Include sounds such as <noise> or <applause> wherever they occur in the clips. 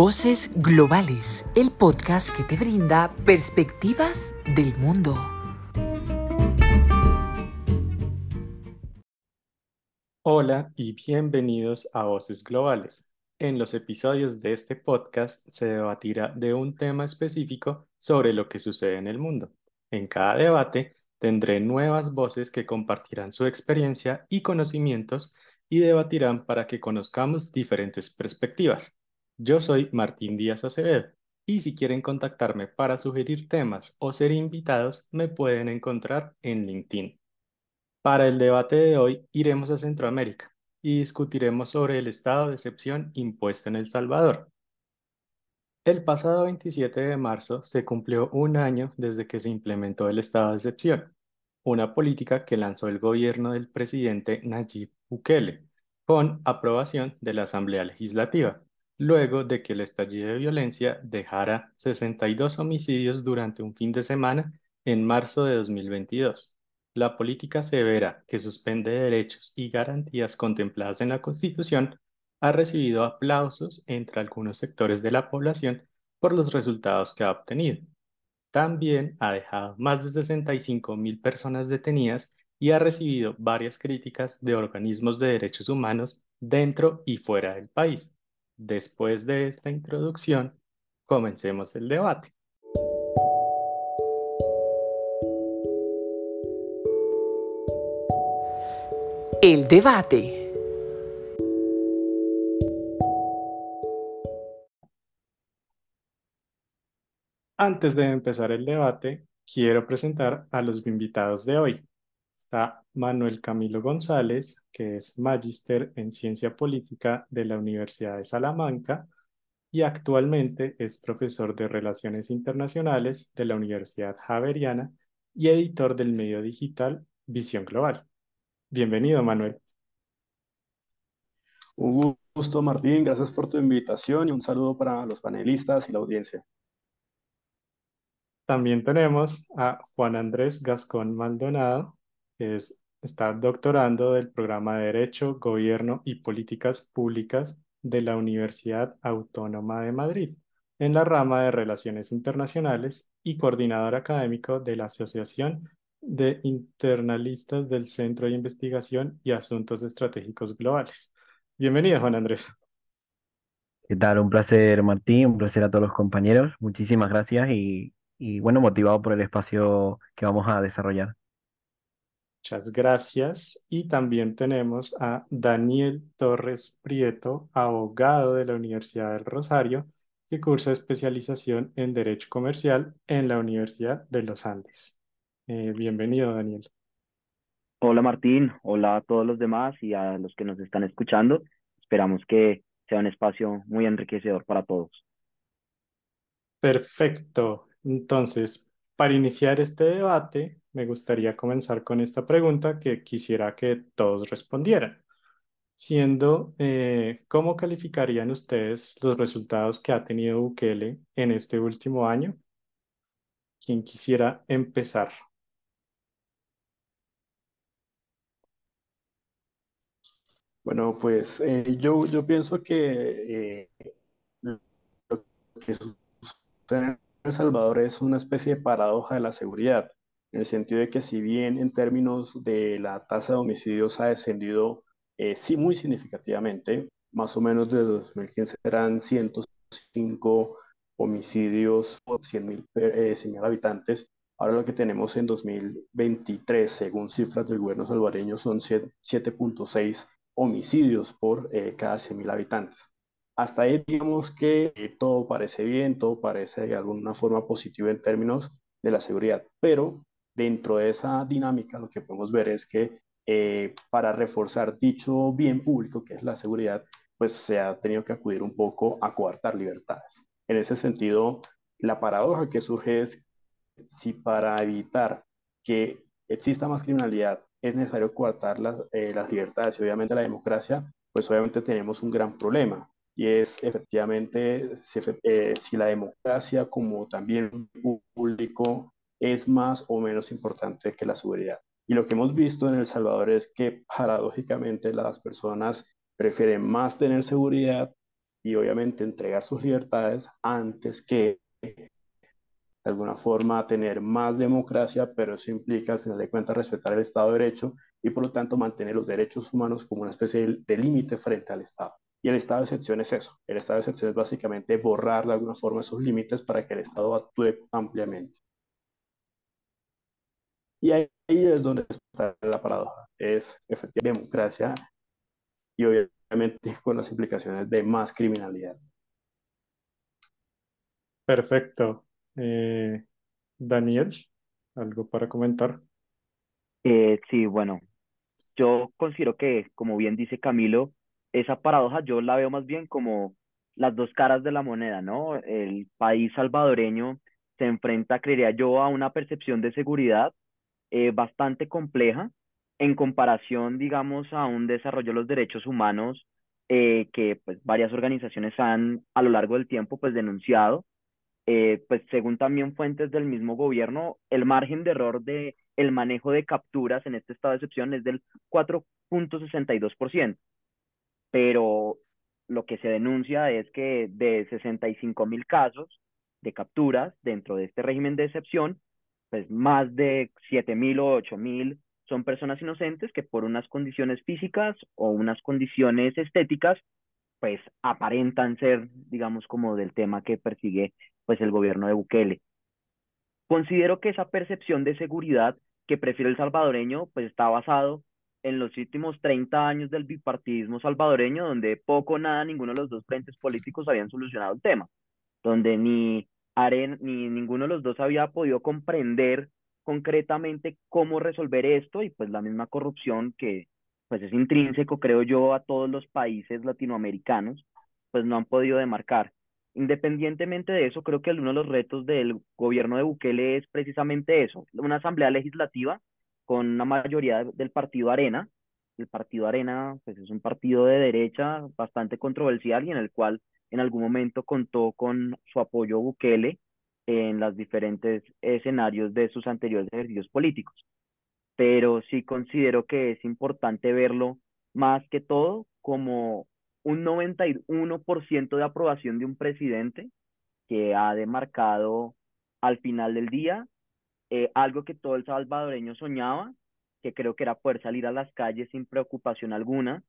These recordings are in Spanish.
Voces Globales, el podcast que te brinda perspectivas del mundo. Hola y bienvenidos a Voces Globales. En los episodios de este podcast se debatirá de un tema específico sobre lo que sucede en el mundo. En cada debate tendré nuevas voces que compartirán su experiencia y conocimientos y debatirán para que conozcamos diferentes perspectivas. Yo soy Martín Díaz Acevedo y si quieren contactarme para sugerir temas o ser invitados, me pueden encontrar en LinkedIn. Para el debate de hoy iremos a Centroamérica y discutiremos sobre el estado de excepción impuesto en El Salvador. El pasado 27 de marzo se cumplió un año desde que se implementó el estado de excepción, una política que lanzó el gobierno del presidente Nayib Bukele, con aprobación de la Asamblea Legislativa luego de que el estallido de violencia dejara 62 homicidios durante un fin de semana en marzo de 2022. La política severa que suspende derechos y garantías contempladas en la Constitución ha recibido aplausos entre algunos sectores de la población por los resultados que ha obtenido. También ha dejado más de 65 mil personas detenidas y ha recibido varias críticas de organismos de derechos humanos dentro y fuera del país. Después de esta introducción, comencemos el debate. El debate. Antes de empezar el debate, quiero presentar a los invitados de hoy. Está Manuel Camilo González, que es magíster en ciencia política de la Universidad de Salamanca y actualmente es profesor de Relaciones Internacionales de la Universidad Javeriana y editor del medio digital Visión Global. Bienvenido, Manuel. Un gusto, Martín. Gracias por tu invitación y un saludo para los panelistas y la audiencia. También tenemos a Juan Andrés Gascón Maldonado, es está doctorando del programa de Derecho, Gobierno y Políticas Públicas de la Universidad Autónoma de Madrid, en la rama de Relaciones Internacionales y coordinador académico de la Asociación de Internalistas del Centro de Investigación y Asuntos Estratégicos Globales. Bienvenido, Juan Andrés. ¿Qué tal? Un placer, Martín, un placer a todos los compañeros. Muchísimas gracias y, y bueno, motivado por el espacio que vamos a desarrollar. Muchas gracias. Y también tenemos a Daniel Torres Prieto, abogado de la Universidad del Rosario, que cursa especialización en Derecho Comercial en la Universidad de los Andes. Eh, bienvenido, Daniel. Hola, Martín. Hola a todos los demás y a los que nos están escuchando. Esperamos que sea un espacio muy enriquecedor para todos. Perfecto. Entonces, para iniciar este debate, me gustaría comenzar con esta pregunta que quisiera que todos respondieran, siendo, eh, ¿cómo calificarían ustedes los resultados que ha tenido Bukele en este último año? ¿Quién quisiera empezar? Bueno, pues eh, yo, yo pienso que eh, lo que sucede en El Salvador es una especie de paradoja de la seguridad en el sentido de que si bien en términos de la tasa de homicidios ha descendido eh, sí muy significativamente, más o menos desde 2015 eran 105 homicidios por 100.000 eh, habitantes, ahora lo que tenemos en 2023, según cifras del gobierno salvadoreño, son 7.6 homicidios por eh, cada 100.000 habitantes. Hasta ahí digamos que eh, todo parece bien, todo parece de alguna forma positivo en términos de la seguridad, pero dentro de esa dinámica lo que podemos ver es que eh, para reforzar dicho bien público, que es la seguridad, pues se ha tenido que acudir un poco a coartar libertades. En ese sentido, la paradoja que surge es si para evitar que exista más criminalidad es necesario coartar las, eh, las libertades y obviamente la democracia, pues obviamente tenemos un gran problema y es efectivamente si, eh, si la democracia como también público es más o menos importante que la seguridad. Y lo que hemos visto en El Salvador es que paradójicamente las personas prefieren más tener seguridad y obviamente entregar sus libertades antes que de alguna forma tener más democracia, pero eso implica al final de cuentas respetar el Estado de Derecho y por lo tanto mantener los derechos humanos como una especie de límite frente al Estado. Y el estado de excepción es eso. El estado de excepción es básicamente borrar de alguna forma esos límites para que el Estado actúe ampliamente. Y ahí es donde está la paradoja. Es efectivamente democracia y obviamente con las implicaciones de más criminalidad. Perfecto. Eh, Daniel, ¿algo para comentar? Eh, sí, bueno, yo considero que, como bien dice Camilo, esa paradoja yo la veo más bien como las dos caras de la moneda, ¿no? El país salvadoreño se enfrenta, creería yo, a una percepción de seguridad eh, bastante compleja en comparación, digamos, a un desarrollo de los derechos humanos eh, que pues, varias organizaciones han a lo largo del tiempo pues, denunciado. Eh, pues según también fuentes del mismo gobierno, el margen de error de el manejo de capturas en este estado de excepción es del 4.62%, pero lo que se denuncia es que de 65 mil casos de capturas dentro de este régimen de excepción, pues más de 7 mil o 8 mil son personas inocentes que por unas condiciones físicas o unas condiciones estéticas, pues aparentan ser, digamos, como del tema que persigue pues el gobierno de Bukele. Considero que esa percepción de seguridad que prefiere el salvadoreño, pues está basado en los últimos 30 años del bipartidismo salvadoreño, donde poco nada ninguno de los dos frentes políticos habían solucionado el tema, donde ni, Aren, ni ninguno de los dos había podido comprender concretamente cómo resolver esto y pues la misma corrupción que pues es intrínseco, creo yo, a todos los países latinoamericanos, pues no han podido demarcar. Independientemente de eso, creo que uno de los retos del gobierno de Bukele es precisamente eso, una asamblea legislativa con una mayoría del partido Arena. El partido Arena pues es un partido de derecha bastante controversial y en el cual en algún momento contó con su apoyo Bukele en los diferentes escenarios de sus anteriores ejercicios políticos. Pero sí considero que es importante verlo más que todo como un 91% de aprobación de un presidente que ha demarcado al final del día eh, algo que todo el salvadoreño soñaba, que creo que era poder salir a las calles sin preocupación alguna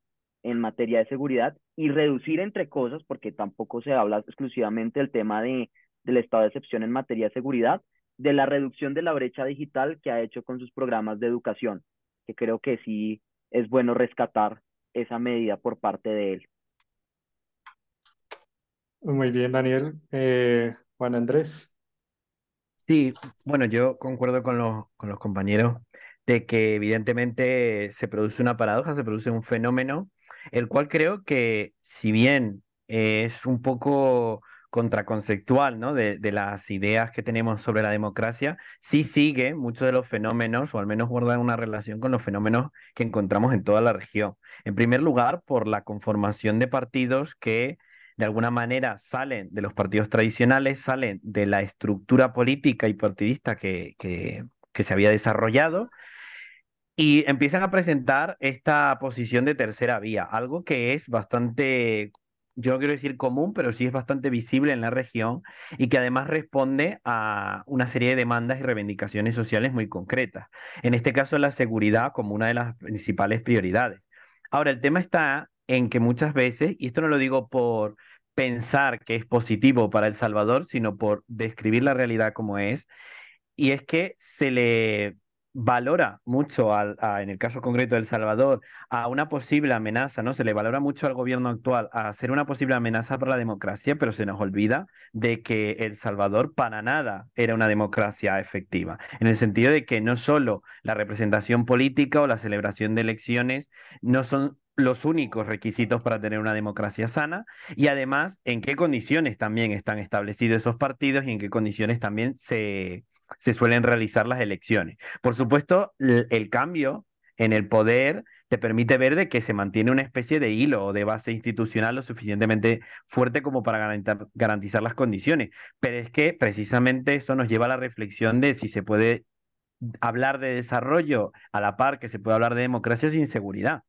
en materia de seguridad y reducir entre cosas, porque tampoco se habla exclusivamente del tema de del estado de excepción en materia de seguridad, de la reducción de la brecha digital que ha hecho con sus programas de educación, que creo que sí es bueno rescatar esa medida por parte de él. Muy bien, Daniel. Eh, Juan Andrés. Sí, bueno, yo concuerdo con los, con los compañeros de que evidentemente se produce una paradoja, se produce un fenómeno, el cual creo que si bien es un poco contraconceptual, ¿no? De, de, las ideas que tenemos sobre la democracia, sí sigue muchos de los fenómenos, o al menos guarda una relación con los fenómenos que encontramos en toda la región. En primer lugar, por la conformación de partidos que de alguna manera salen de los partidos tradicionales, salen de la estructura política y partidista que, que, que se había desarrollado y empiezan a presentar esta posición de tercera vía, algo que es bastante yo no quiero decir común, pero sí es bastante visible en la región y que además responde a una serie de demandas y reivindicaciones sociales muy concretas. En este caso, la seguridad como una de las principales prioridades. Ahora, el tema está en que muchas veces, y esto no lo digo por pensar que es positivo para El Salvador, sino por describir la realidad como es, y es que se le valora mucho, al, en el caso concreto de El Salvador, a una posible amenaza, ¿no? Se le valora mucho al gobierno actual a ser una posible amenaza para la democracia, pero se nos olvida de que El Salvador para nada era una democracia efectiva, en el sentido de que no solo la representación política o la celebración de elecciones no son los únicos requisitos para tener una democracia sana y además en qué condiciones también están establecidos esos partidos y en qué condiciones también se, se suelen realizar las elecciones. Por supuesto, el cambio en el poder te permite ver de que se mantiene una especie de hilo o de base institucional lo suficientemente fuerte como para garantizar las condiciones. Pero es que precisamente eso nos lleva a la reflexión de si se puede hablar de desarrollo a la par que se puede hablar de democracia sin seguridad.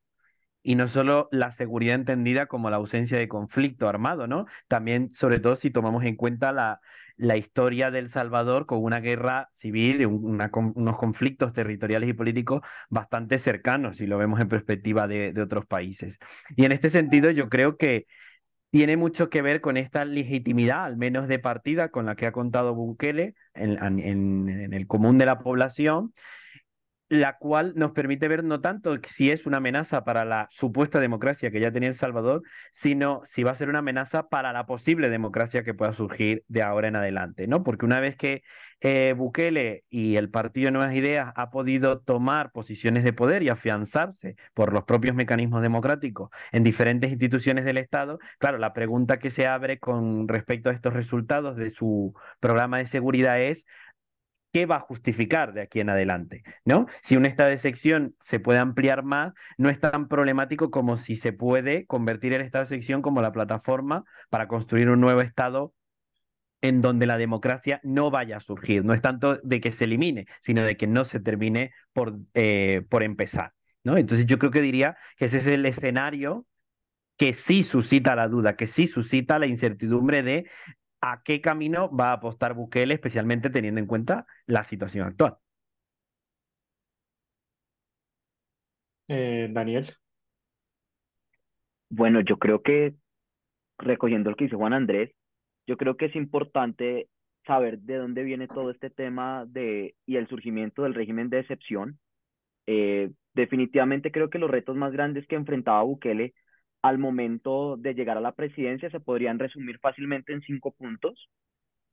Y no solo la seguridad entendida como la ausencia de conflicto armado, ¿no? También, sobre todo, si tomamos en cuenta la, la historia del Salvador con una guerra civil una, unos conflictos territoriales y políticos bastante cercanos, si lo vemos en perspectiva de, otros países. Y en este sentido, yo creo que tiene mucho que ver con esta legitimidad, al menos de partida, con la que ha contado Bukele en el común de la población la cual nos permite ver no tanto si es una amenaza para la supuesta democracia que ya tenía El Salvador, sino si va a ser una amenaza para la posible democracia que pueda surgir de ahora en adelante, ¿no? Porque una vez que eh, Bukele y el Partido Nuevas Ideas ha podido tomar posiciones de poder y afianzarse por los propios mecanismos democráticos en diferentes instituciones del Estado, claro, la pregunta que se abre con respecto a estos resultados de su programa de seguridad es ¿qué va a justificar de aquí en adelante? ¿No? Si un estado de sección se puede ampliar más, no es tan problemático como si se puede convertir el estado de sección como la plataforma para construir un nuevo estado en donde la democracia no vaya a surgir. No es tanto de que se elimine, sino de que no se termine por, eh, por empezar. ¿no? Entonces yo creo que diría que ese es el escenario que sí suscita la duda, que sí suscita la incertidumbre de a qué camino va a apostar Bukele, especialmente teniendo en cuenta la situación actual. Eh, Daniel. Bueno, yo creo que, recogiendo lo que dice Juan Andrés, yo creo que es importante saber de dónde viene todo este tema de, y el surgimiento del régimen de excepción. Eh, definitivamente creo que los retos más grandes que enfrentaba Bukele al momento de llegar a la presidencia se podrían resumir fácilmente en cinco puntos.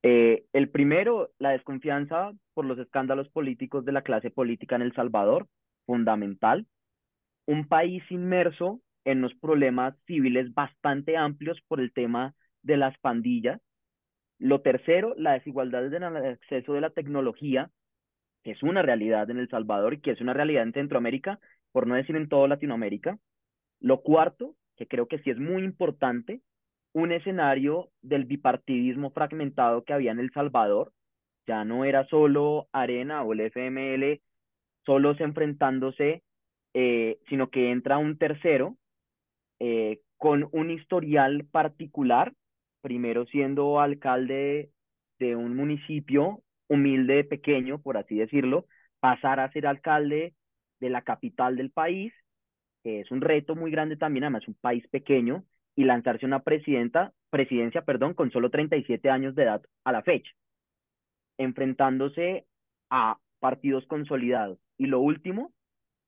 Eh, el primero, la desconfianza por los escándalos políticos de la clase política en El Salvador, fundamental. Un país inmerso en unos problemas civiles bastante amplios por el tema de las pandillas. Lo tercero, la desigualdad en el acceso de la tecnología, que es una realidad en El Salvador y que es una realidad en Centroamérica, por no decir en toda Latinoamérica. Lo cuarto, que creo que sí es muy importante, un escenario del bipartidismo fragmentado que había en El Salvador. Ya no era solo Arena o el FML solos enfrentándose, eh, sino que entra un tercero eh, con un historial particular, primero siendo alcalde de un municipio humilde, pequeño, por así decirlo, pasar a ser alcalde de la capital del país es un reto muy grande también, además un país pequeño, y lanzarse una presidenta, presidencia perdón, con solo 37 años de edad a la fecha, enfrentándose a partidos consolidados. Y lo último,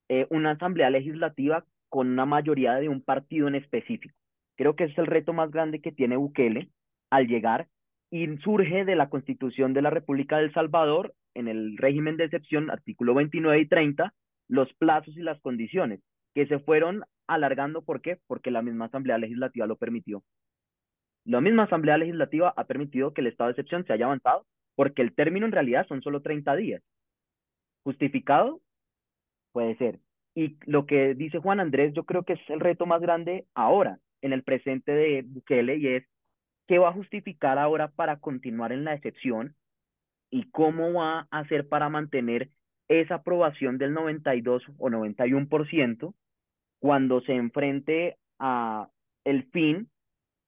eh, una asamblea legislativa con una mayoría de un partido en específico. Creo que es el reto más grande que tiene Bukele al llegar y surge de la Constitución de la República del Salvador en el régimen de excepción, artículo 29 y 30, los plazos y las condiciones que se fueron alargando. ¿Por qué? Porque la misma Asamblea Legislativa lo permitió. La misma Asamblea Legislativa ha permitido que el estado de excepción se haya avanzado porque el término en realidad son solo 30 días. ¿Justificado? Puede ser. Y lo que dice Juan Andrés, yo creo que es el reto más grande ahora, en el presente de Bukele, y es qué va a justificar ahora para continuar en la excepción y cómo va a hacer para mantener esa aprobación del 92 o 91% cuando se enfrente a el fin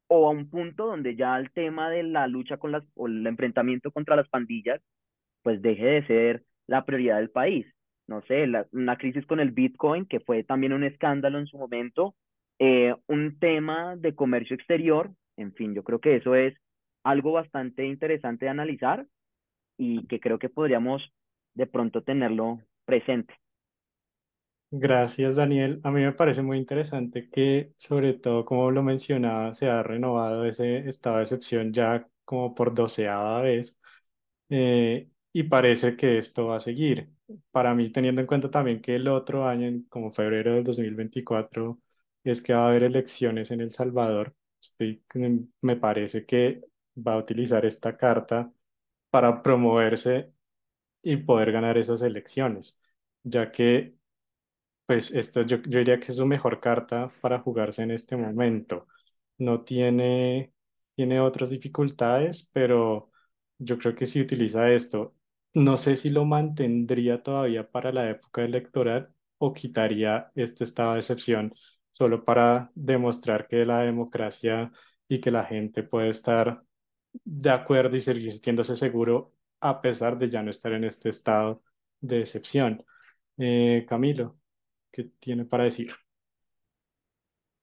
o a un punto donde ya el tema de la lucha con las o el enfrentamiento contra las pandillas pues deje de ser la prioridad del país. No sé, la, una crisis con el Bitcoin, que fue también un escándalo en su momento, eh, un tema de comercio exterior, en fin, yo creo que eso es algo bastante interesante de analizar y que creo que podríamos de pronto tenerlo presente. Gracias, Daniel. A mí me parece muy interesante que, sobre todo, como lo mencionaba, se ha renovado ese estado de excepción ya como por doceava vez eh, y parece que esto va a seguir. Para mí, teniendo en cuenta también que el otro año, como febrero del 2024, es que va a haber elecciones en El Salvador, estoy, me parece que va a utilizar esta carta para promoverse y poder ganar esas elecciones, ya que pues esto yo, yo diría que es su mejor carta para jugarse en este momento. No tiene, tiene otras dificultades, pero yo creo que si utiliza esto, no sé si lo mantendría todavía para la época electoral o quitaría este estado de excepción solo para demostrar que la democracia y que la gente puede estar de acuerdo y seguir sintiéndose seguro a pesar de ya no estar en este estado de excepción. Eh, Camilo, ¿qué tiene para decir?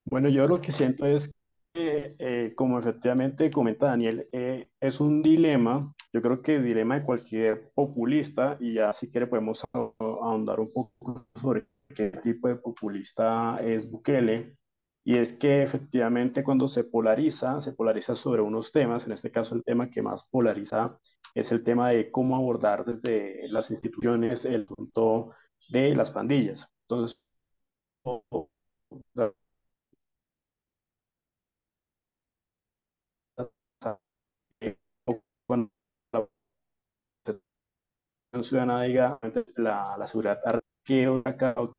Bueno, yo lo que siento es que, eh, como efectivamente comenta Daniel, eh, es un dilema, yo creo que el dilema de cualquier populista, y ya si quiere podemos ahondar un poco sobre qué tipo de populista es Bukele, y es que efectivamente cuando se polariza, se polariza sobre unos temas, en este caso el tema que más polariza es el tema de cómo abordar desde las instituciones el punto de las pandillas. Entonces, cuando la ciudadana diga la, la seguridad que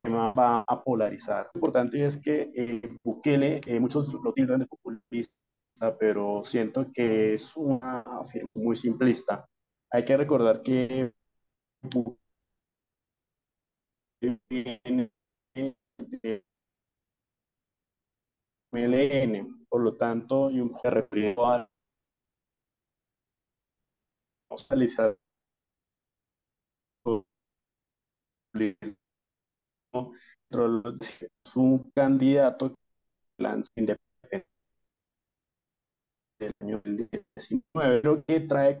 tema va a polarizar. Lo importante es que eh, Bukele, eh, muchos lo tildan de populista, pero siento que es una afirmación muy simplista. Hay que recordar que viene de MLN, por lo tanto, y un refiere a es un candidato que lanza independiente del año 2019, pero que trae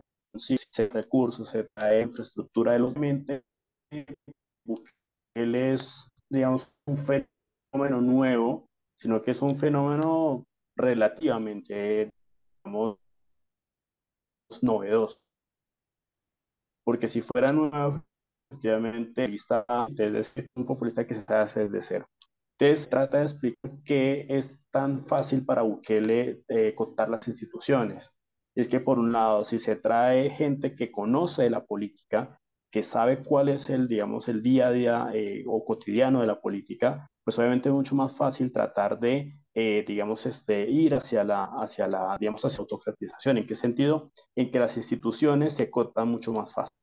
recursos, se trae infraestructura de los mentes, él es, digamos, un fenómeno nuevo, sino que es un fenómeno relativamente, digamos, novedoso. Porque si fuera nuevo, efectivamente lista desde un populista que se hace desde cero. Entonces trata de explicar qué es tan fácil para Bukele eh, contar las instituciones. Es que por un lado, si se trae gente que conoce la política, que sabe cuál es el, digamos, el día a día eh, o cotidiano de la política, pues obviamente es mucho más fácil tratar de, eh, digamos, este, ir hacia la, hacia la, digamos, hacia autocratización. ¿En qué sentido? En que las instituciones se cortan mucho más fácil.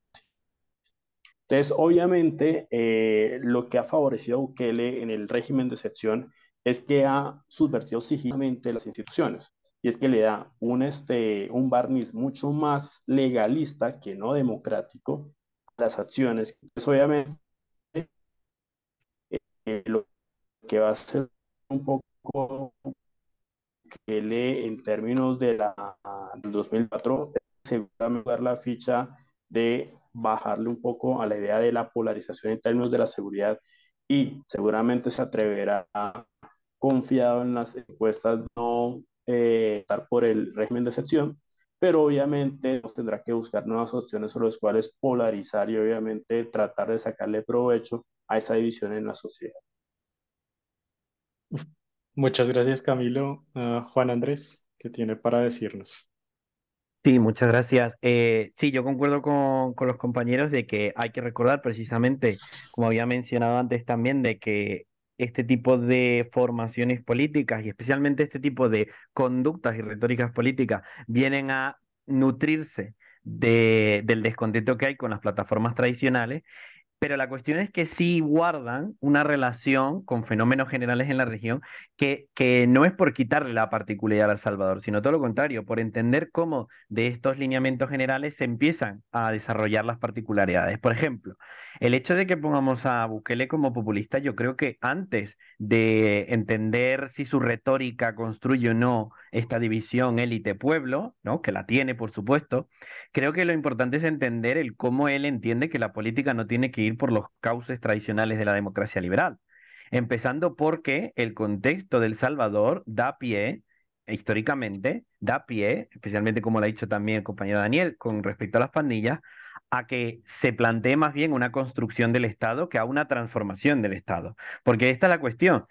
Entonces, obviamente, eh, lo que ha favorecido a Bukele en el régimen de excepción es que ha subvertido sigilosamente las instituciones. Y es que le da un, este, un barniz mucho más legalista que no democrático las acciones. Pues obviamente, eh, lo que va a ser un poco que lee en términos de la, del 2004, seguramente dar la ficha de bajarle un poco a la idea de la polarización en términos de la seguridad y seguramente se atreverá confiado en las encuestas no eh, estar por el régimen de excepción, pero obviamente tendrá que buscar nuevas opciones sobre las cuales polarizar y obviamente tratar de sacarle provecho a esa división en la sociedad. Muchas gracias Camilo. Ah, Juan Andrés, ¿qué tiene para decirnos? Sí, muchas gracias. Eh, sí, yo concuerdo con, con, los compañeros de que hay que recordar precisamente, como había mencionado antes también, de que este tipo de formaciones políticas y especialmente este tipo de conductas y retóricas políticas vienen a nutrirse de, del descontento que hay con las plataformas tradicionales pero la cuestión es que sí guardan una relación con fenómenos generales en la región que, que no es por quitarle la particularidad al Salvador, sino todo lo contrario, por entender cómo de estos lineamientos generales se empiezan a desarrollar las particularidades. Por ejemplo, el hecho de que pongamos a Bukele como populista, yo creo que antes de entender si su retórica construye o no esta división élite-pueblo, ¿no? que la tiene, por supuesto, creo que lo importante es entender el cómo él entiende que la política no tiene que ir por los cauces tradicionales de la democracia liberal. Empezando porque el contexto del Salvador da pie, históricamente, da pie, especialmente como lo ha dicho también el compañero Daniel, con respecto a las pandillas, a que se plantee más bien una construcción del Estado que a una transformación del Estado. Porque esta es la cuestión.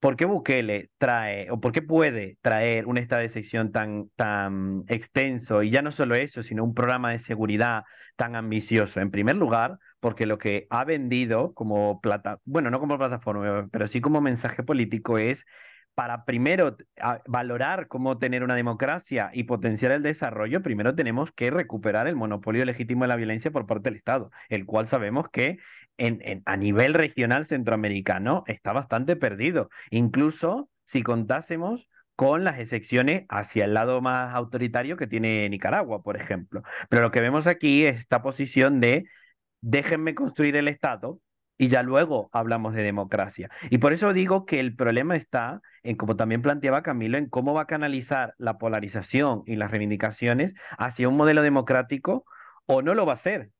¿Por qué Bukele trae, o por qué puede traer un estado de sección tan, tan extenso, y ya no solo eso, sino un programa de seguridad tan ambicioso? En primer lugar, porque lo que ha vendido como plata, bueno, no como plataforma, pero sí como mensaje político es para primero valorar cómo tener una democracia y potenciar el desarrollo, primero tenemos que recuperar el monopolio legítimo de la violencia por parte del Estado, el cual sabemos que en, a nivel regional centroamericano está bastante perdido. Incluso si contásemos con las excepciones hacia el lado más autoritario que tiene Nicaragua, por ejemplo. Pero lo que vemos aquí es esta posición de déjenme construir el Estado y ya luego hablamos de democracia. Y por eso digo que el problema está en, como también planteaba Camilo, en cómo va a canalizar la polarización y las reivindicaciones hacia un modelo democrático o no lo va a hacer.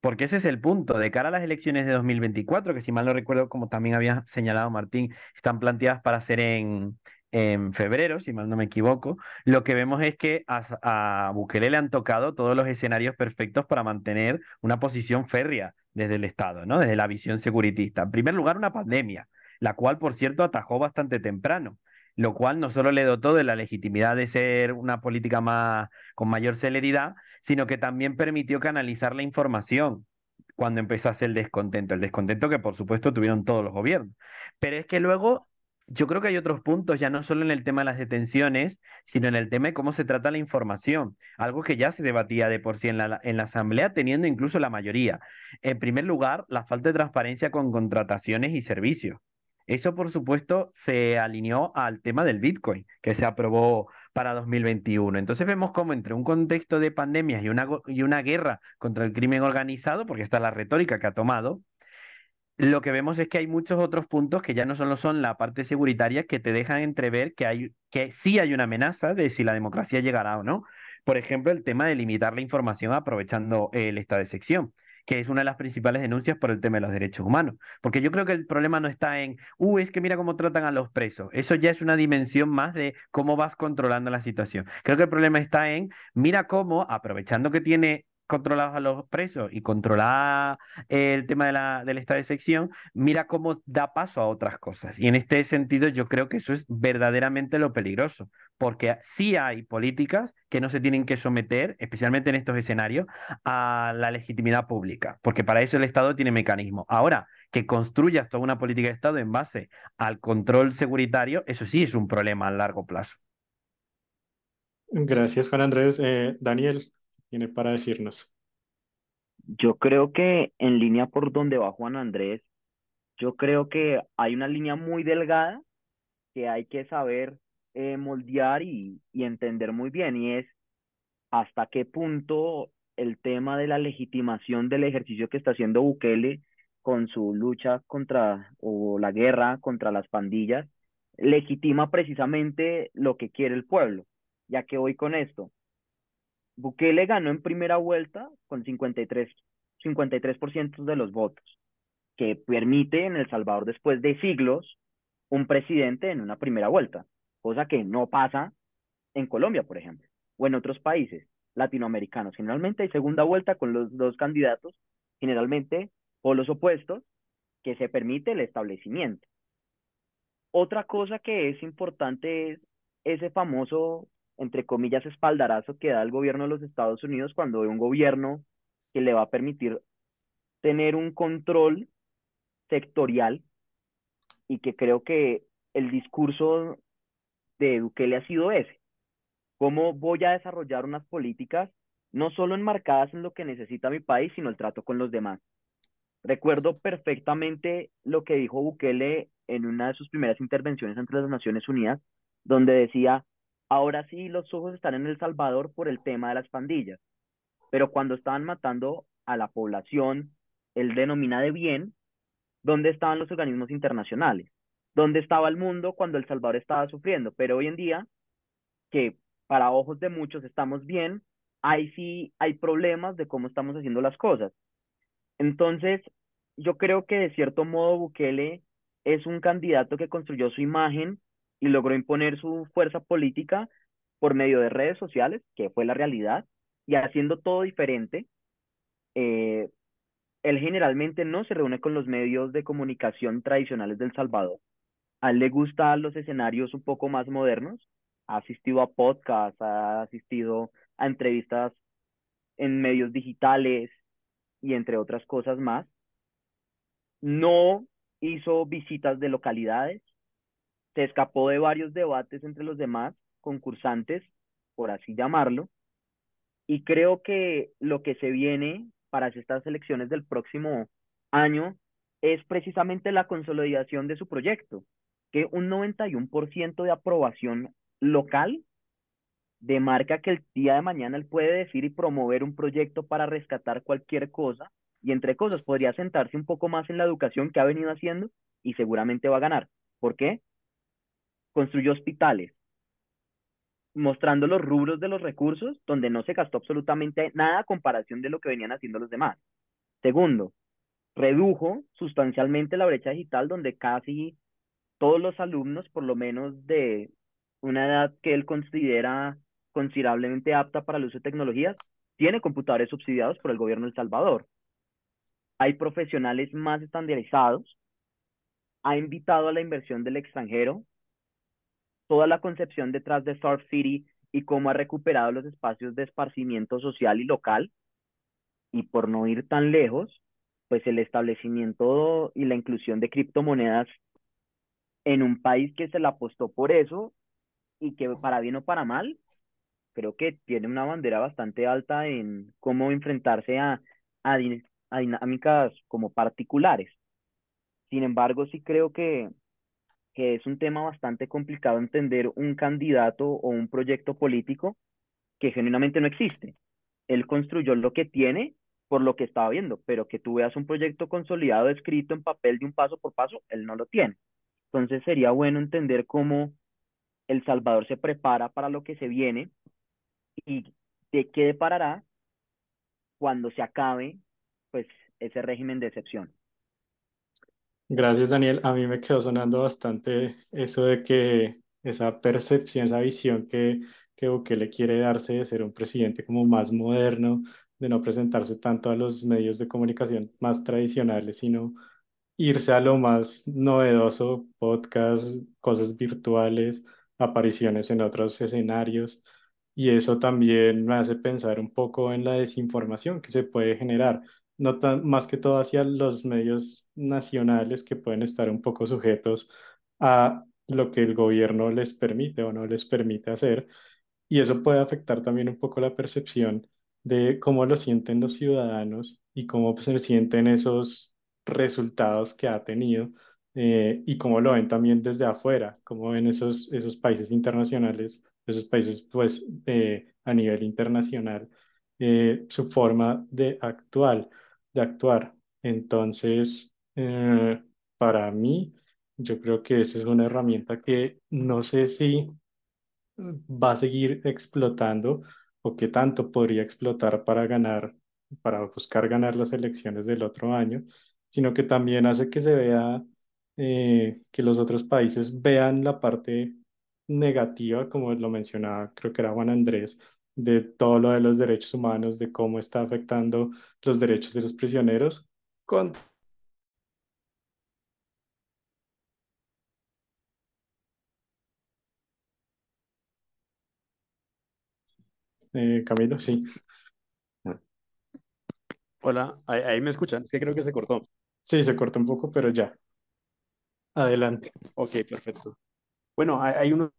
Porque ese es el punto. De cara a las elecciones de 2024, que si mal no recuerdo, como también había señalado Martín, están planteadas para ser en, en febrero, si mal no me equivoco, lo que vemos es que a, a, Bukele le han tocado todos los escenarios perfectos para mantener una posición férrea desde el Estado, ¿no? Desde la visión securitista. En primer lugar, una pandemia, la cual, por cierto, atajó bastante temprano, lo cual no solo le dotó de la legitimidad de ser una política más con mayor celeridad, sino que también permitió canalizar la información cuando empezase el descontento, el descontento que por supuesto tuvieron todos los gobiernos. Pero es que luego yo creo que hay otros puntos, ya no solo en el tema de las detenciones, sino en el tema de cómo se trata la información, algo que ya se debatía de por sí en la, en la Asamblea, teniendo incluso la mayoría. En primer lugar, la falta de transparencia con contrataciones y servicios. Eso, por supuesto, se alineó al tema del Bitcoin, que se aprobó para 2021. Entonces vemos cómo entre un contexto de pandemias y una, guerra contra el crimen organizado, porque esta es la retórica que ha tomado, lo que vemos es que hay muchos otros puntos que ya no solo son la parte seguritaria que te dejan entrever que, hay, que sí hay una amenaza de si la democracia llegará o no. Por ejemplo, el tema de limitar la información aprovechando el estado de sección que es una de las principales denuncias por el tema de los derechos humanos. Porque yo creo que el problema no está en, uh, es que mira cómo tratan a los presos. Eso ya es una dimensión más de cómo vas controlando la situación. Creo que el problema está en, mira cómo, aprovechando que tiene controlados a los presos y controlar el tema de la, del estado de sección, mira cómo da paso a otras cosas. Y en este sentido yo creo que eso es verdaderamente lo peligroso, porque sí hay políticas que no se tienen que someter, especialmente en estos escenarios, a la legitimidad pública, porque para eso el Estado tiene mecanismos. Ahora, que construyas toda una política de Estado en base al control seguritario, eso sí es un problema a largo plazo. Gracias, Juan Andrés. Eh, Daniel, tiene para decirnos? Yo creo que en línea por donde va Juan Andrés, yo creo que hay una línea muy delgada que hay que saber eh, moldear y, y entender muy bien, y es hasta qué punto el tema de la legitimación del ejercicio que está haciendo Bukele con su lucha contra o la guerra contra las pandillas legitima precisamente lo que quiere el pueblo. Ya que voy con esto, Bukele ganó en primera vuelta con 53, 53% de los votos, que permite en El Salvador después de siglos un presidente en una primera vuelta, cosa que no pasa en Colombia, por ejemplo, o en otros países latinoamericanos. Generalmente hay segunda vuelta con los dos candidatos, generalmente o los opuestos, que se permite el establecimiento. Otra cosa que es importante es ese famoso entre comillas, espaldarazo que da el gobierno de los Estados Unidos cuando ve un gobierno que le va a permitir tener un control sectorial y que creo que el discurso de Bukele ha sido ese. ¿Cómo voy a desarrollar unas políticas no solo enmarcadas en lo que necesita mi país, sino el trato con los demás? Recuerdo perfectamente lo que dijo Bukele en una de sus primeras intervenciones ante las Naciones Unidas, donde decía, Ahora sí, los ojos están en El Salvador por el tema de las pandillas, pero cuando estaban matando a la población, él denomina de bien, ¿dónde estaban los organismos internacionales? ¿Dónde estaba el mundo cuando El Salvador estaba sufriendo? Pero hoy en día, que para ojos de muchos estamos bien, ahí sí hay problemas de cómo estamos haciendo las cosas. Entonces, yo creo que de cierto modo Bukele es un candidato que construyó su imagen y logró imponer su fuerza política por medio de redes sociales, que fue la realidad, y haciendo todo diferente. Eh, él generalmente no se reúne con los medios de comunicación tradicionales del Salvador. A él le gustan los escenarios un poco más modernos. Ha asistido a podcasts, ha asistido a entrevistas en medios digitales y entre otras cosas más. No hizo visitas de localidades, se escapó de varios debates entre los demás concursantes, por así llamarlo, y creo que lo que se viene para estas elecciones del próximo año es precisamente la consolidación de su proyecto, que un 91% de aprobación local demarca que el día de mañana él puede decir y promover un proyecto para rescatar cualquier cosa y entre cosas podría sentarse un poco más en la educación que ha venido haciendo y seguramente va a ganar. ¿Por qué? Construyó hospitales, mostrando los rubros de los recursos donde no se gastó absolutamente nada a comparación de lo que venían haciendo los demás. Segundo, redujo sustancialmente la brecha digital donde casi todos los alumnos, por lo menos de una edad que él considera considerablemente apta para el uso de tecnologías, tiene computadores subsidiados por el gobierno de El Salvador. Hay profesionales más estandarizados, ha invitado a la inversión del extranjero, toda la concepción detrás de Surf City y cómo ha recuperado los espacios de esparcimiento social y local. Y por no ir tan lejos, pues el establecimiento y la inclusión de criptomonedas en un país que se la apostó por eso y que para bien o para mal, creo que tiene una bandera bastante alta en cómo enfrentarse a, a, a dinámicas como particulares. Sin embargo, sí creo que que es un tema bastante complicado entender un candidato o un proyecto político que genuinamente no existe. Él construyó lo que tiene por lo que estaba viendo, pero que tú veas un proyecto consolidado, escrito en papel de un paso por paso, él no lo tiene. Entonces sería bueno entender cómo El Salvador se prepara para lo que se viene y de qué deparará cuando se acabe pues ese régimen de excepción. Gracias, Daniel. A mí me quedó sonando bastante eso de que esa percepción, esa visión que, que Bukele quiere darse de ser un presidente como más moderno, de no presentarse tanto a los medios de comunicación más tradicionales, sino irse a lo más novedoso, podcast, cosas virtuales, apariciones en otros escenarios. Y eso también me hace pensar un poco en la desinformación que se puede generar no tan, más que todo hacia los medios nacionales que pueden estar un poco sujetos a lo que el gobierno les permite o no les permite hacer. Y eso puede afectar también un poco la percepción de cómo lo sienten los ciudadanos y cómo se sienten esos resultados que ha tenido eh, y cómo lo ven también desde afuera, cómo ven esos, esos países internacionales, esos países pues eh, a nivel internacional, eh, su forma de actuar de actuar. Entonces, eh, para mí, yo creo que esa es una herramienta que no sé si va a seguir explotando o qué tanto podría explotar para ganar, para buscar ganar las elecciones del otro año, sino que también hace que se vea, eh, que los otros países vean la parte negativa, como lo mencionaba, creo que era Juan Andrés, de todo lo de los derechos humanos, de cómo está afectando los derechos de los prisioneros. Con... Eh, Camilo, sí. Hola, ahí, me escuchan, es que creo que se cortó. Sí, se cortó un poco, pero ya. Adelante. Ok, perfecto. Bueno, hay, hay unos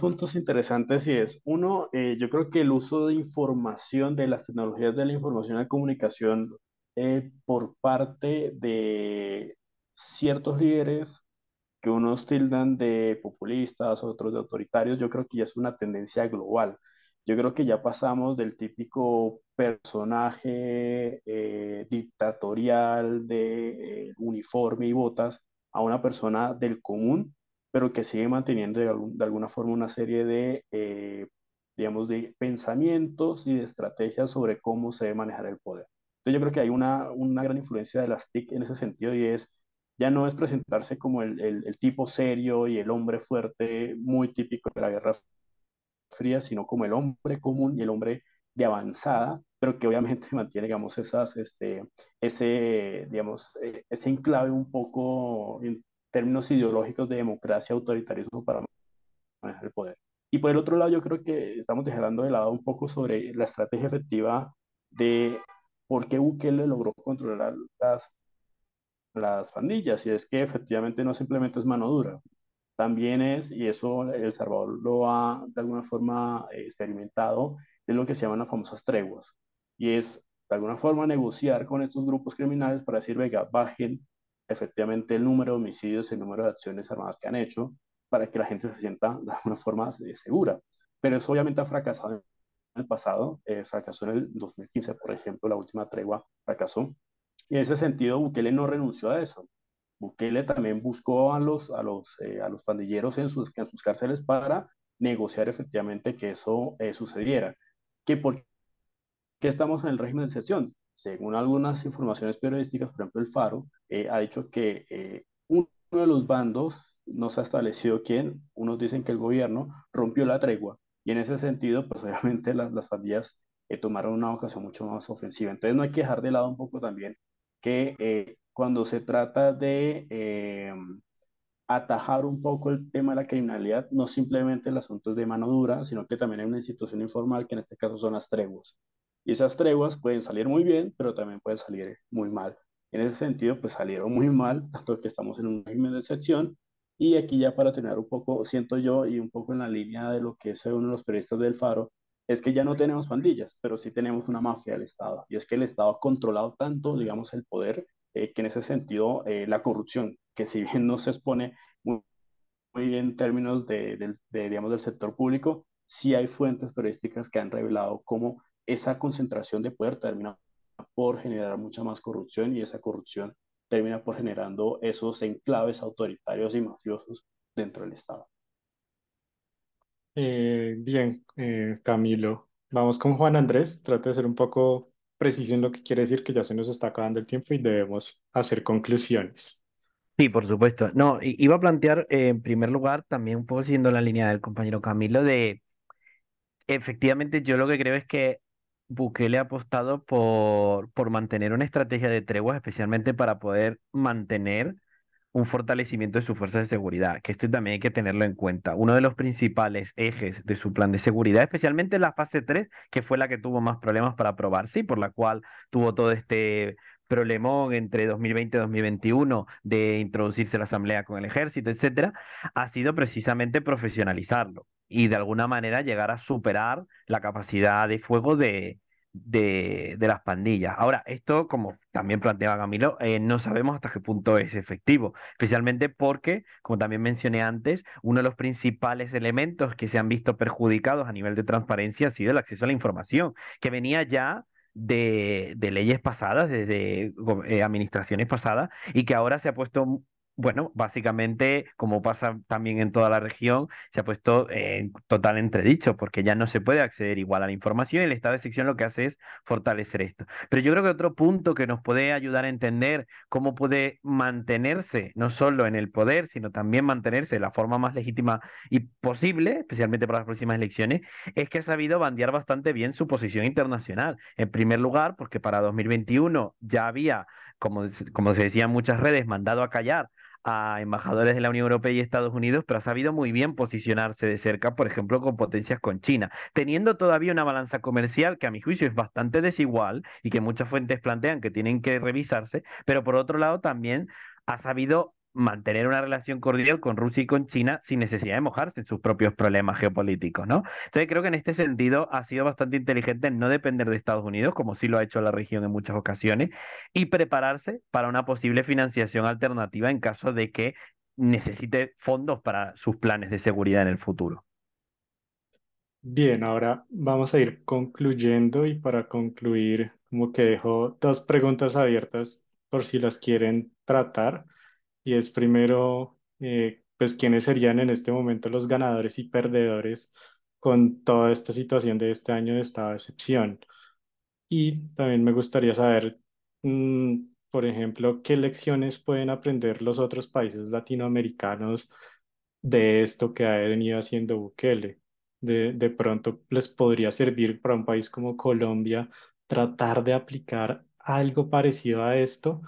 puntos interesantes y es, uno, eh, yo creo que el uso de información, de las tecnologías de la información y la comunicación eh, por parte de ciertos líderes que unos tildan de populistas, otros de autoritarios, yo creo que ya es una tendencia global. Yo creo que ya pasamos del típico personaje eh, dictatorial de uniforme y botas a una persona del común pero que sigue manteniendo de, alguna forma una serie de, eh, digamos, de pensamientos y de estrategias sobre cómo se debe manejar el poder. Entonces yo creo que hay una, una gran influencia de las TIC en ese sentido y es, ya no es presentarse como el, el, tipo serio y el hombre fuerte muy típico de la Guerra Fría, sino como el hombre común y el hombre de avanzada, pero que obviamente <laughs> mantiene, digamos, esas, este, ese, digamos, eh, ese enclave un poco términos ideológicos de democracia, autoritarismo para manejar el poder. Y por el otro lado, yo creo que estamos dejando de lado un poco sobre la estrategia efectiva de por qué Bukele logró controlar las, las pandillas. Y es que efectivamente no simplemente es mano dura, también es, y eso El Salvador lo ha de alguna forma experimentado, es lo que se llaman las famosas treguas. Y es de alguna forma negociar con estos grupos criminales para decir, venga, bajen efectivamente el número de homicidios, el número de acciones armadas que han hecho, para que la gente se sienta de alguna forma segura. Pero eso obviamente ha fracasado en el pasado, eh, fracasó en el 2015, por ejemplo, la última tregua fracasó. Y en ese sentido, Bukele no renunció a eso. Bukele también buscó a los, a los, eh, a los pandilleros en sus, en sus cárceles para negociar efectivamente que eso eh, sucediera. ¿Que ¿Por qué estamos en el régimen de excepción? Según algunas informaciones periodísticas, por ejemplo, el Faro eh, ha dicho que uno de los bandos, no se ha establecido quién, unos dicen que el gobierno rompió la tregua y en ese sentido, pues <laughs> obviamente las, las pandillas tomaron una ocasión mucho más ofensiva. Entonces no hay que dejar de lado un poco también que cuando se trata de eh, atajar un poco el tema de la criminalidad, no simplemente el asunto es de mano dura, sino que también hay una institución informal que en este caso son las treguas. Y esas treguas pueden salir muy bien, pero también pueden salir muy mal. En ese sentido, pues salieron muy mal, tanto que estamos en un régimen de excepción. Y aquí ya para tener un poco, siento yo, y un poco en la línea de lo que es uno de los periodistas del Faro, es que ya no tenemos pandillas, pero sí tenemos una mafia del Estado. Y es que el Estado ha controlado tanto, digamos, el poder eh, que en ese sentido eh, la corrupción, que si bien no se expone muy, muy en términos de, de, digamos, del sector público, sí hay fuentes periodísticas que han revelado cómo esa concentración de poder termina por generar mucha más corrupción y esa corrupción termina por generando esos enclaves autoritarios y mafiosos dentro del Estado. Eh, bien, Camilo, vamos con Juan Andrés. Trate de ser un poco preciso en lo que quiere decir que ya se nos está acabando el tiempo y debemos hacer conclusiones. Sí, por supuesto. No, iba a plantear eh, en primer lugar, también un poco siguiendo la línea del compañero Camilo, de efectivamente yo lo que creo es que Bukele ha apostado por, por mantener una estrategia de tregua, especialmente para poder mantener un fortalecimiento de su fuerza de seguridad, que esto también hay que tenerlo en cuenta. Uno de los principales ejes de su plan de seguridad, especialmente la fase 3, que fue la que tuvo más problemas para aprobarse y por la cual tuvo todo este problemón entre 2020 y 2021 de introducirse la asamblea con el ejército, etcétera, ha sido precisamente profesionalizarlo y de alguna manera llegar a superar la capacidad de fuego de, de, las pandillas. Ahora, esto, como también planteaba Camilo, eh, no sabemos hasta qué punto es efectivo, especialmente porque, como también mencioné antes, uno de los principales elementos que se han visto perjudicados a nivel de transparencia ha sido el acceso a la información, que venía ya de, de leyes pasadas, desde eh, administraciones pasadas, y que ahora se ha puesto bueno, básicamente, como pasa también en toda la región, se ha puesto en total entredicho, porque ya no se puede acceder igual a la información y el estado de sección lo que hace es fortalecer esto. Pero yo creo que otro punto que nos puede ayudar a entender cómo puede mantenerse, no solo en el poder, sino también mantenerse de la forma más legítima y posible, especialmente para las próximas elecciones, es que ha sabido bandear bastante bien su posición internacional. En primer lugar, porque para 2021 ya había, como, como se decía en muchas redes, mandado a callar a embajadores de la Unión Europea y Estados Unidos, pero ha sabido muy bien posicionarse de cerca, por ejemplo, con potencias con China, teniendo todavía una balanza comercial que a mi juicio es bastante desigual y que muchas fuentes plantean que tienen que revisarse, pero por otro lado también ha sabido mantener una relación cordial con Rusia y con China sin necesidad de mojarse en sus propios problemas geopolíticos, ¿no? Entonces creo que en este sentido ha sido bastante inteligente no depender de Estados Unidos, como sí lo ha hecho la región en muchas ocasiones, y prepararse para una posible financiación alternativa en caso de que necesite fondos para sus planes de seguridad en el futuro. Bien, ahora vamos a ir concluyendo y para concluir, como que dejo dos preguntas abiertas por si las quieren tratar y es primero, eh, pues, quiénes serían en este momento los ganadores y perdedores con toda esta situación de este año de estado de excepción. Y también me gustaría saber, mm, por ejemplo, qué lecciones pueden aprender los otros países latinoamericanos de esto que ha venido haciendo Bukele. De, de pronto les podría servir para un país como Colombia tratar de aplicar algo parecido a esto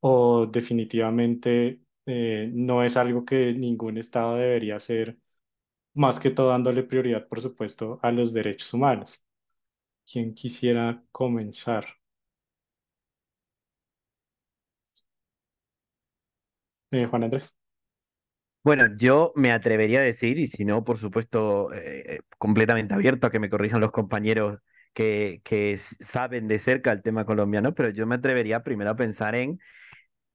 o definitivamente eh, no es algo que ningún Estado debería hacer, más que todo dándole prioridad, por supuesto, a los derechos humanos. ¿Quién quisiera comenzar? Eh, Juan Andrés. Bueno, yo me atrevería a decir, y si no, por supuesto, eh, completamente abierto a que me corrijan los compañeros que, que saben de cerca el tema colombiano, pero yo me atrevería primero a pensar en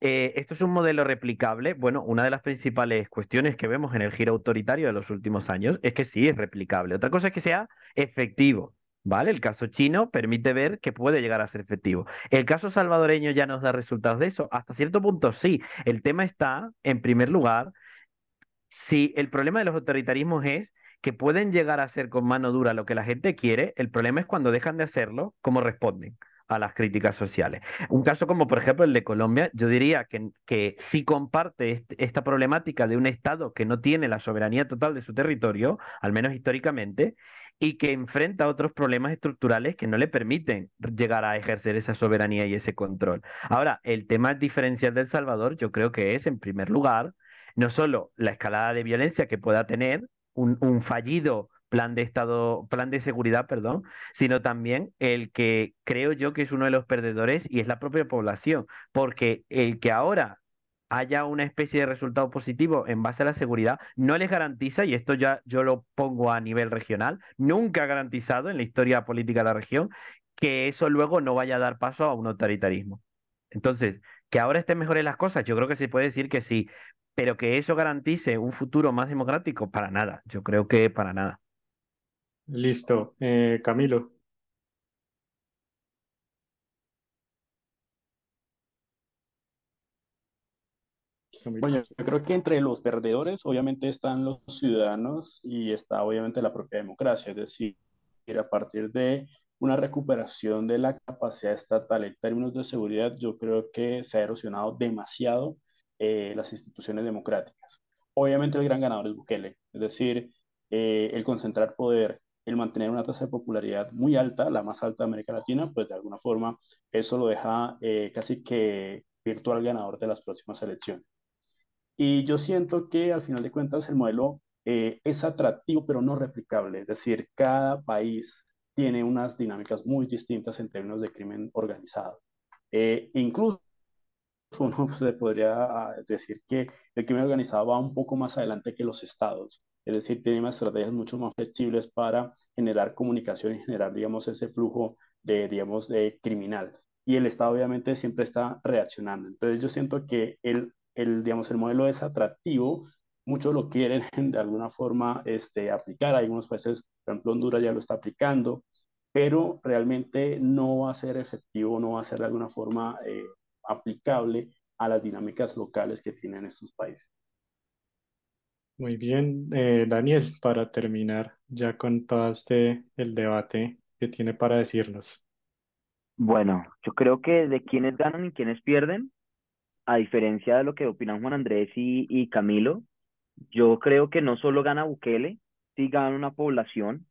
eh, ¿esto es un modelo replicable? Bueno, una de las principales cuestiones que vemos en el giro autoritario de los últimos años es que sí es replicable. Otra cosa es que sea efectivo, ¿vale? El caso chino permite ver que puede llegar a ser efectivo. ¿El caso salvadoreño ya nos da resultados de eso? Hasta cierto punto sí. El tema está, en primer lugar, si el problema de los autoritarismos es que pueden llegar a hacer con mano dura lo que la gente quiere, el problema es cuando dejan de hacerlo, cómo responden a las críticas sociales. Un caso como por ejemplo el de Colombia, yo diría que, que sí comparte esta problemática de un Estado que no tiene la soberanía total de su territorio, al menos históricamente, y que enfrenta otros problemas estructurales que no le permiten llegar a ejercer esa soberanía y ese control. Ahora, el tema diferencial del Salvador, yo creo que es, en primer lugar, no solo la escalada de violencia que pueda tener un, un fallido plan de estado, plan de seguridad, perdón, sino también el que creo yo que es uno de los perdedores y es la propia población, porque el que ahora haya una especie de resultado positivo en base a la seguridad no les garantiza, y esto ya yo lo pongo a nivel regional, nunca ha garantizado en la historia política de la región que eso luego no vaya a dar paso a un autoritarismo. Entonces, que ahora estén mejores las cosas, yo creo que se puede decir que sí, pero que eso garantice un futuro más democrático, para nada. Yo creo que para nada. Listo. Eh, Camilo, yo creo que entre los perdedores obviamente están los ciudadanos y está obviamente la propia democracia, es decir, a partir de una recuperación de la capacidad estatal en términos de seguridad, yo creo que se ha erosionado demasiado eh, las instituciones democráticas. Obviamente el gran ganador es Bukele, es decir, eh, el concentrar poder, el mantener una tasa de popularidad muy alta, la más alta de América Latina, pues de alguna forma eso lo deja eh, casi que virtual ganador de las próximas elecciones. Y yo siento que al final de cuentas el modelo eh, es atractivo, pero no replicable. Es decir, cada país tiene unas dinámicas muy distintas en términos de crimen organizado. Eh, incluso <laughs> uno se podría ah, decir que el crimen organizado va un poco más adelante que los estados. Es decir, tiene unas estrategias mucho más flexibles para generar comunicación y generar, digamos, ese flujo de, digamos, de criminal. Y el Estado obviamente siempre está reaccionando. Entonces yo siento que el, el, digamos, el modelo es atractivo, muchos lo quieren <laughs> de alguna forma este, aplicar, algunos países, por ejemplo Honduras ya lo está aplicando, pero realmente no va a ser efectivo, no va a ser de alguna forma eh, aplicable a las dinámicas locales que tienen estos países. Muy bien, eh, Daniel, para terminar ya con este el debate que tiene para decirnos. Bueno, yo creo que de quienes ganan y quienes pierden, a diferencia de lo que opinan Juan Andrés y, y Camilo, yo creo que no solo gana Bukele, sí gana una población,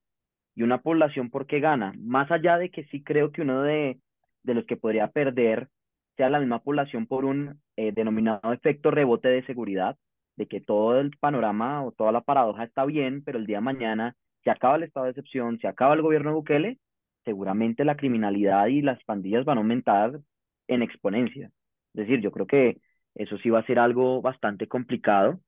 y una población porque gana, más allá de que sí creo que uno de, de los que podría perder sea la misma población por un eh, denominado efecto rebote de seguridad, de que todo el panorama o toda la paradoja está bien, pero el día de mañana se acaba el estado de excepción, se acaba el gobierno de Bukele, seguramente la criminalidad y las pandillas van a aumentar en exponencia. Es decir, yo creo que eso sí va a ser algo bastante complicado,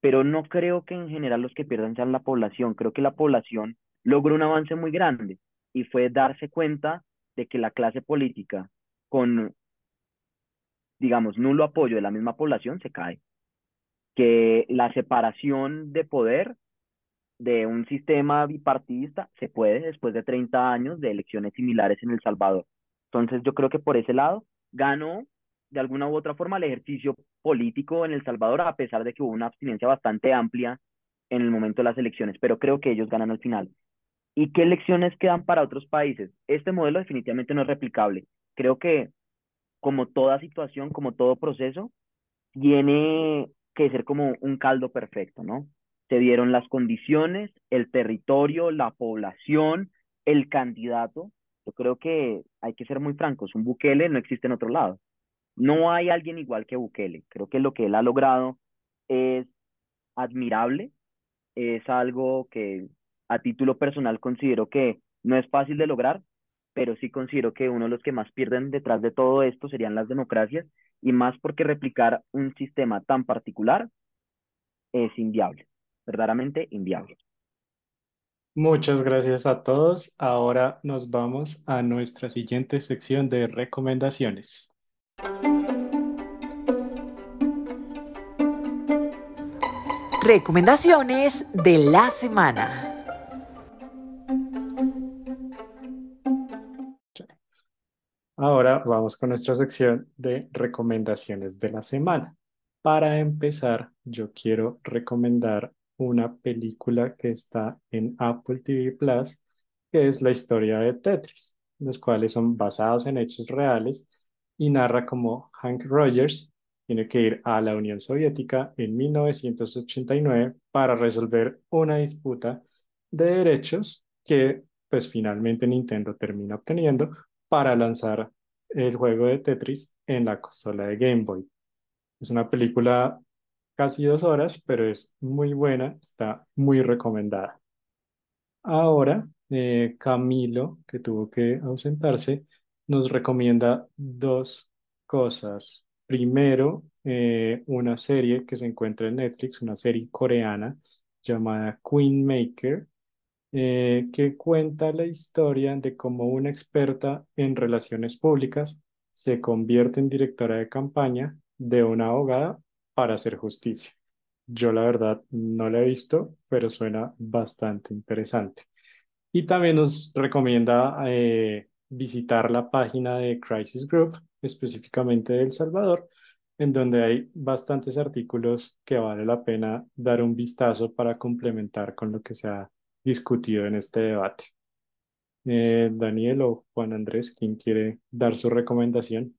pero no creo que en general los que pierdan sean la población. Creo que la población logró un avance muy grande y fue darse cuenta de que la clase política con, digamos, nulo apoyo de la misma población se cae, que la separación de poder de un sistema bipartidista se puede después de 30 años de elecciones similares en El Salvador. Entonces yo creo que por ese lado ganó de alguna u otra forma el ejercicio político en El Salvador, a pesar de que hubo una abstinencia bastante amplia en el momento de las elecciones, pero creo que ellos ganan al final. ¿Y qué lecciones quedan para otros países? Este modelo definitivamente no es replicable. Creo que como toda situación, como todo proceso, tiene que ser como un caldo perfecto, ¿no? Se dieron las condiciones, el territorio, la población, el candidato. Yo creo que hay que ser muy francos, un Bukele no existe en otro lado. No hay alguien igual que Bukele. Creo que lo que él ha logrado es admirable, es algo que a título personal considero que no es fácil de lograr, pero sí considero que uno de los que más pierden detrás de todo esto serían las democracias y más porque replicar un sistema tan particular es inviable, verdaderamente inviable. Muchas gracias a todos. Ahora nos vamos a nuestra siguiente sección de recomendaciones. Recomendaciones de la semana. Ahora vamos con nuestra sección de recomendaciones de la semana. Para empezar, yo quiero recomendar una película que está en Apple TV Plus, que es la historia de Tetris, los cuales son basados en hechos reales y narra cómo Hank Rogers tiene que ir a la Unión Soviética en 1989 para resolver una disputa de derechos que pues finalmente Nintendo termina obteniendo para lanzar el juego de Tetris en la consola de Game Boy. Es una película casi dos horas, pero es muy buena, está muy recomendada. Ahora, eh, Camilo, que tuvo que ausentarse, nos recomienda dos cosas. Primero, eh, una serie que se encuentra en Netflix, una serie coreana llamada Queen Maker, eh, que cuenta la historia de cómo una experta en relaciones públicas se convierte en directora de campaña de una abogada para hacer justicia. Yo la verdad no la he visto, pero suena bastante interesante. Y también nos recomienda eh, visitar la página de Crisis Group, específicamente de El Salvador, en donde hay bastantes artículos que vale la pena dar un vistazo para complementar con lo que se ha discutido en este debate. Eh, Daniel o Juan Andrés, ¿quién quiere dar su recomendación?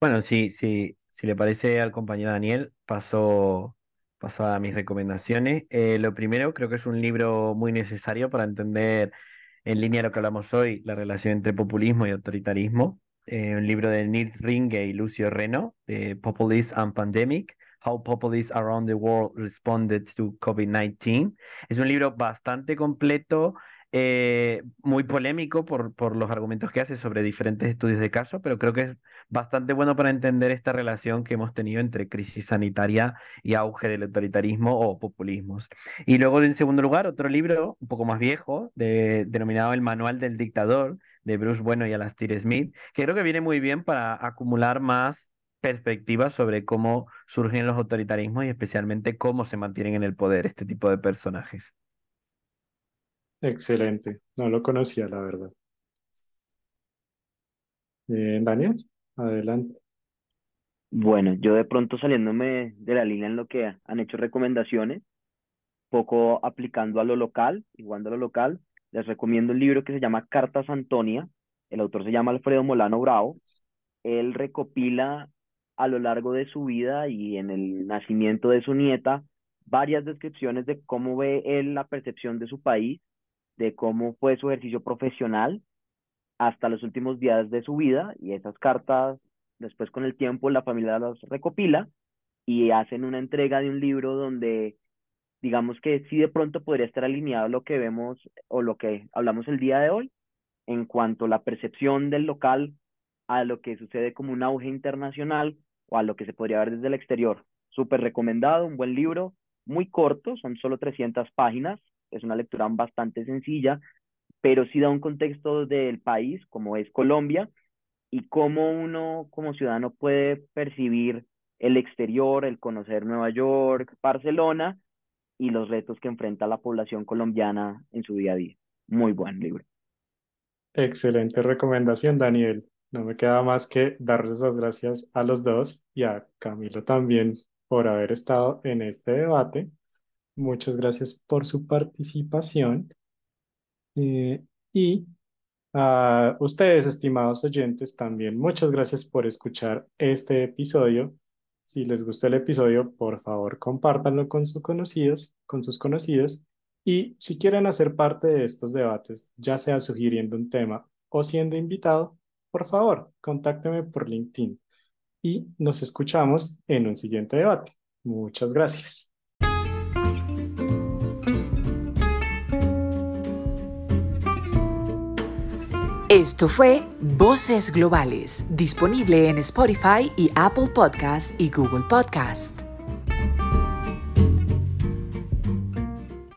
Bueno, sí, sí, si le parece al compañero Daniel, paso, paso a mis recomendaciones. Eh, lo primero, creo que es un libro muy necesario para entender en línea lo que hablamos hoy, la relación entre populismo y autoritarismo. Eh, un libro de Nils Ringe y Lucio Reno, de Populism and Pandemic. How Populists Around the World Responded to COVID-19. Es un libro bastante completo, eh, muy polémico por, por los argumentos que hace sobre diferentes estudios de caso, pero creo que es bastante bueno para entender esta relación que hemos tenido entre crisis sanitaria y auge del autoritarismo o populismos. Y luego, en segundo lugar, otro libro un poco más viejo, de, denominado El Manual del Dictador, de Bruce Bueno y Alastair Smith, que creo que viene muy bien para acumular más perspectivas sobre cómo surgen los autoritarismos y especialmente cómo se mantienen en el poder este tipo de personajes. Excelente, no lo conocía, la verdad. Eh, Daniel, adelante. Bueno, yo de pronto saliéndome de la línea en lo que han hecho recomendaciones, poco aplicando a lo local, igual a lo local, les recomiendo un libro que se llama Cartas Antonia. El autor se llama Alfredo Molano Bravo. Él recopila a lo largo de su vida y en el nacimiento de su nieta varias descripciones de cómo ve él la percepción de su país, de cómo fue su ejercicio profesional hasta los últimos días de su vida y esas cartas después con el tiempo la familia las recopila y hacen una entrega de un libro donde digamos que sí de pronto podría estar alineado lo que vemos o lo que hablamos el día de hoy en cuanto a la percepción del local a lo que sucede como un auge internacional o a lo que se podría ver desde el exterior. Súper recomendado, un buen libro, muy corto, son solo 300 páginas, es una lectura bastante sencilla, pero sí da un contexto del país, como es Colombia, y cómo uno como ciudadano puede percibir el exterior, el conocer Nueva York, Barcelona y los retos que enfrenta la población colombiana en su día a día. Muy buen libro. Excelente recomendación, Daniel. No me queda más que darles las gracias a los dos y a Camilo también por haber estado en este debate. Muchas gracias por su participación. Eh, y a ustedes, estimados oyentes, también muchas gracias por escuchar este episodio. Si les gustó el episodio, por favor, compártanlo con sus conocidos, con sus conocidos. Y si quieren hacer parte de estos debates, ya sea sugiriendo un tema o siendo invitado, por favor, contácteme por LinkedIn y nos escuchamos en un siguiente debate. Muchas gracias. Esto fue Voces Globales, disponible en Spotify y Apple Podcast y Google Podcast.